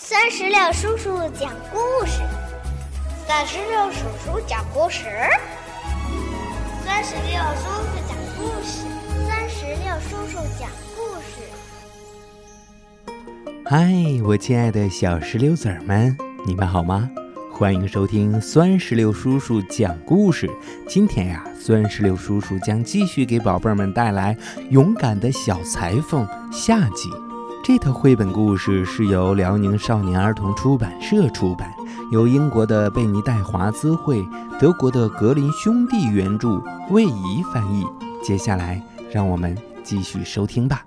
三十六叔叔讲故事，三十六叔叔讲故事，三十六叔叔讲故事，三十六叔叔讲故事。嗨，我亲爱的小石榴籽儿们，你们好吗？欢迎收听酸石榴叔叔讲故事。今天呀，酸石榴叔叔将继续给宝贝们带来《勇敢的小裁缝》下集。这套绘本故事是由辽宁少年儿童出版社出版，由英国的贝尼戴华兹绘、德国的格林兄弟原著，魏怡翻译。接下来，让我们继续收听吧。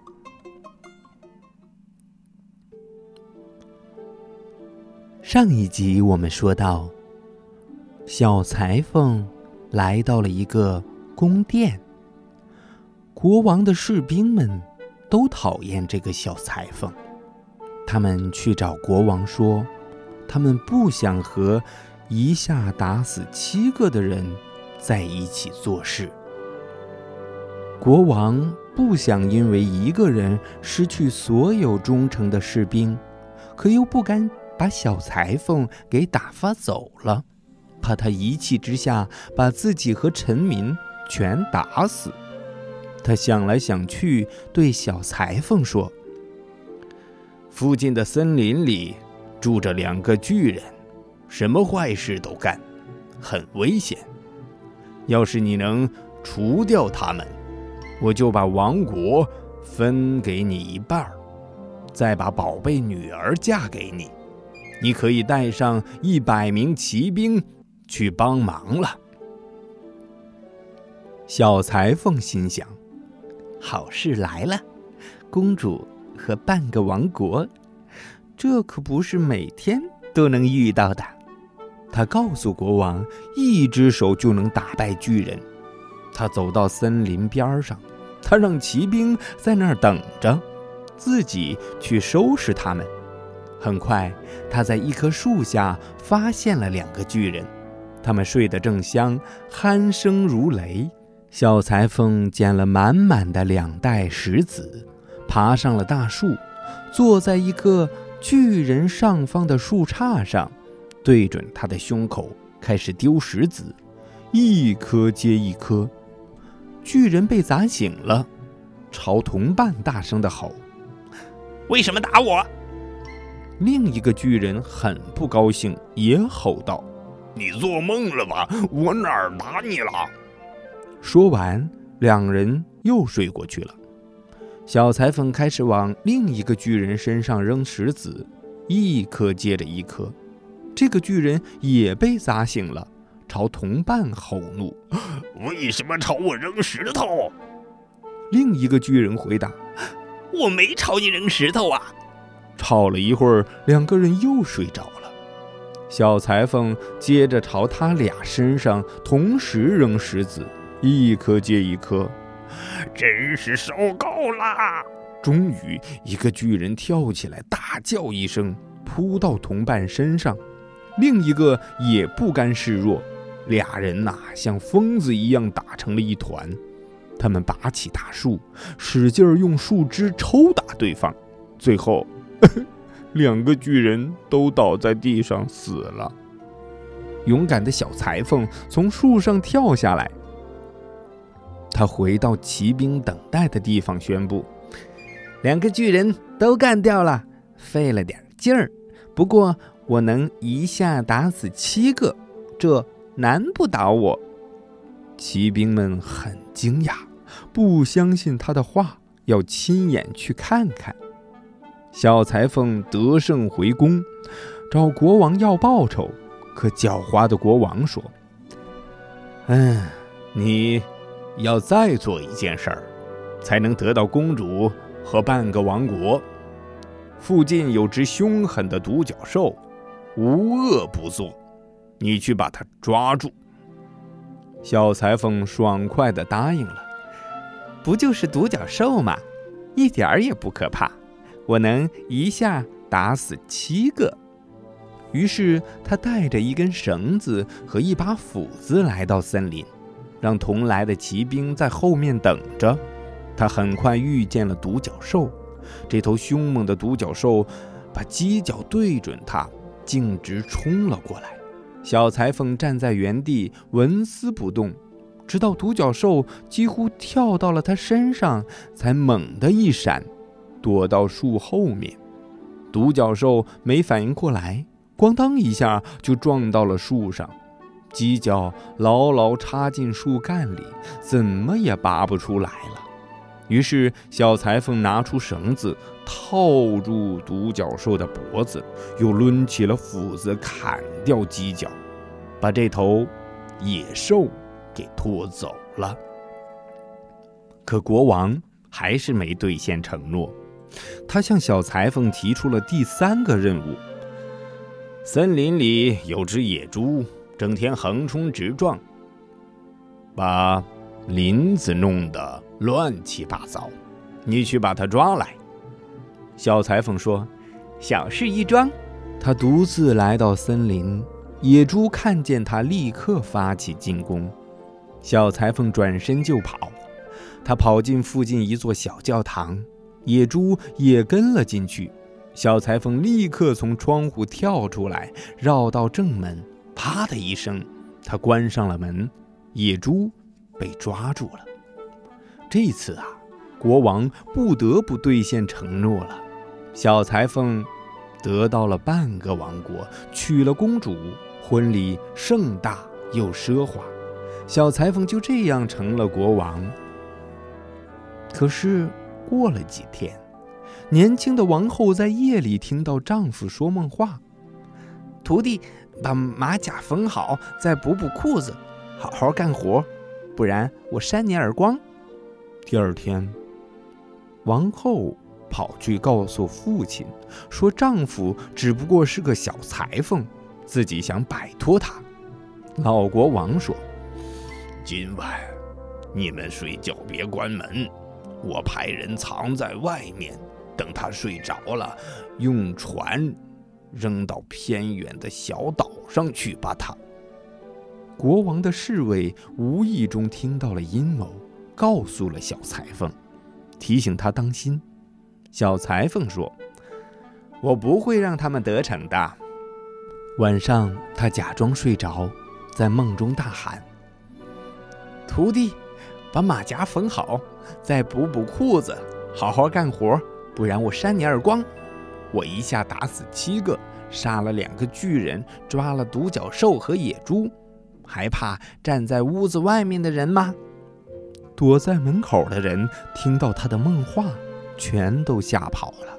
上一集我们说到，小裁缝来到了一个宫殿，国王的士兵们。都讨厌这个小裁缝，他们去找国王说，他们不想和一下打死七个的人在一起做事。国王不想因为一个人失去所有忠诚的士兵，可又不敢把小裁缝给打发走了，怕他一气之下把自己和臣民全打死。他想来想去，对小裁缝说：“附近的森林里住着两个巨人，什么坏事都干，很危险。要是你能除掉他们，我就把王国分给你一半儿，再把宝贝女儿嫁给你。你可以带上一百名骑兵去帮忙了。”小裁缝心想。好事来了，公主和半个王国，这可不是每天都能遇到的。他告诉国王，一只手就能打败巨人。他走到森林边上，他让骑兵在那儿等着，自己去收拾他们。很快，他在一棵树下发现了两个巨人，他们睡得正香，鼾声如雷。小裁缝捡了满满的两袋石子，爬上了大树，坐在一个巨人上方的树杈上，对准他的胸口开始丢石子，一颗接一颗。巨人被砸醒了，朝同伴大声的吼：“为什么打我？”另一个巨人很不高兴，也吼道：“你做梦了吧？我哪儿打你了？”说完，两人又睡过去了。小裁缝开始往另一个巨人身上扔石子，一颗接着一颗。这个巨人也被砸醒了，朝同伴吼怒：“为什么朝我扔石头？”另一个巨人回答：“我没朝你扔石头啊！”吵了一会儿，两个人又睡着了。小裁缝接着朝他俩身上同时扔石子。一颗接一颗，真是受够了！终于，一个巨人跳起来，大叫一声，扑到同伴身上。另一个也不甘示弱，俩人呐，像疯子一样打成了一团。他们拔起大树，使劲用树枝抽打对方。最后，两个巨人都倒在地上死了。勇敢的小裁缝从树上跳下来。他回到骑兵等待的地方，宣布：“两个巨人都干掉了，费了点劲儿，不过我能一下打死七个，这难不倒我。”骑兵们很惊讶，不相信他的话，要亲眼去看看。小裁缝得胜回宫，找国王要报酬，可狡猾的国王说：“嗯，你。”要再做一件事儿，才能得到公主和半个王国。附近有只凶狠的独角兽，无恶不作，你去把它抓住。小裁缝爽快地答应了。不就是独角兽吗？一点儿也不可怕，我能一下打死七个。于是他带着一根绳子和一把斧子来到森林。让同来的骑兵在后面等着。他很快遇见了独角兽。这头凶猛的独角兽把犄角对准他，径直冲了过来。小裁缝站在原地纹丝不动，直到独角兽几乎跳到了他身上，才猛地一闪，躲到树后面。独角兽没反应过来，咣当一下就撞到了树上，犄角牢牢插进树干里，怎么也拔不出来了。于是，小裁缝拿出绳子套住独角兽的脖子，又抡起了斧子砍掉犄角，把这头野兽给拖走了。可国王还是没兑现承诺，他向小裁缝提出了第三个任务：森林里有只野猪，整天横冲直撞，把林子弄得。乱七八糟，你去把他抓来。小裁缝说：“小事一桩。”他独自来到森林，野猪看见他，立刻发起进攻。小裁缝转身就跑，他跑进附近一座小教堂，野猪也跟了进去。小裁缝立刻从窗户跳出来，绕到正门，啪的一声，他关上了门，野猪被抓住了。这次啊，国王不得不兑现承诺了。小裁缝得到了半个王国，娶了公主，婚礼盛大又奢华。小裁缝就这样成了国王。可是过了几天，年轻的王后在夜里听到丈夫说梦话：“徒弟，把马甲缝好，再补补裤子，好好干活，不然我扇你耳光。”第二天，王后跑去告诉父亲，说丈夫只不过是个小裁缝，自己想摆脱他。老国王说：“今晚你们睡觉别关门，我派人藏在外面，等他睡着了，用船扔到偏远的小岛上去吧。”他国王的侍卫无意中听到了阴谋。告诉了小裁缝，提醒他当心。小裁缝说：“我不会让他们得逞的。”晚上，他假装睡着，在梦中大喊：“徒弟，把马甲缝好，再补补裤子，好好干活，不然我扇你耳光！我一下打死七个，杀了两个巨人，抓了独角兽和野猪，还怕站在屋子外面的人吗？”躲在门口的人听到他的梦话，全都吓跑了。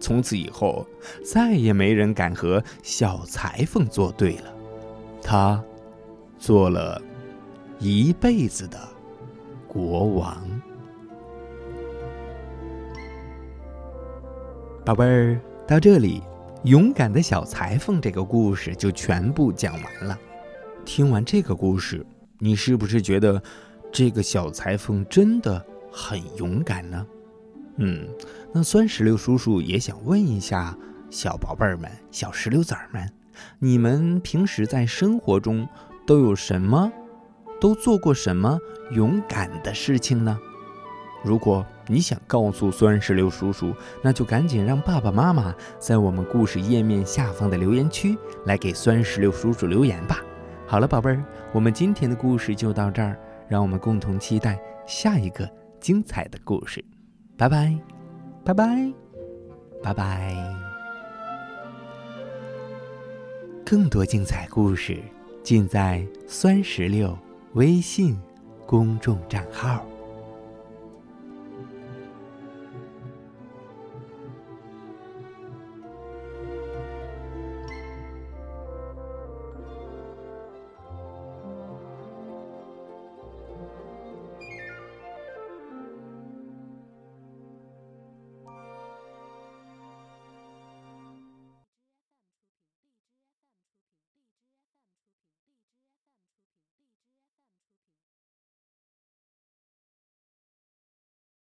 从此以后，再也没人敢和小裁缝作对了。他做了一辈子的国王。宝贝儿，到这里，勇敢的小裁缝这个故事就全部讲完了。听完这个故事，你是不是觉得？这个小裁缝真的很勇敢呢，嗯，那酸石榴叔叔也想问一下小宝贝儿们、小石榴籽儿们，你们平时在生活中都有什么，都做过什么勇敢的事情呢？如果你想告诉酸石榴叔叔，那就赶紧让爸爸妈妈在我们故事页面下方的留言区来给酸石榴叔叔留言吧。好了，宝贝儿，我们今天的故事就到这儿。让我们共同期待下一个精彩的故事，拜拜，拜拜，拜拜！更多精彩故事尽在酸石榴微信公众账号。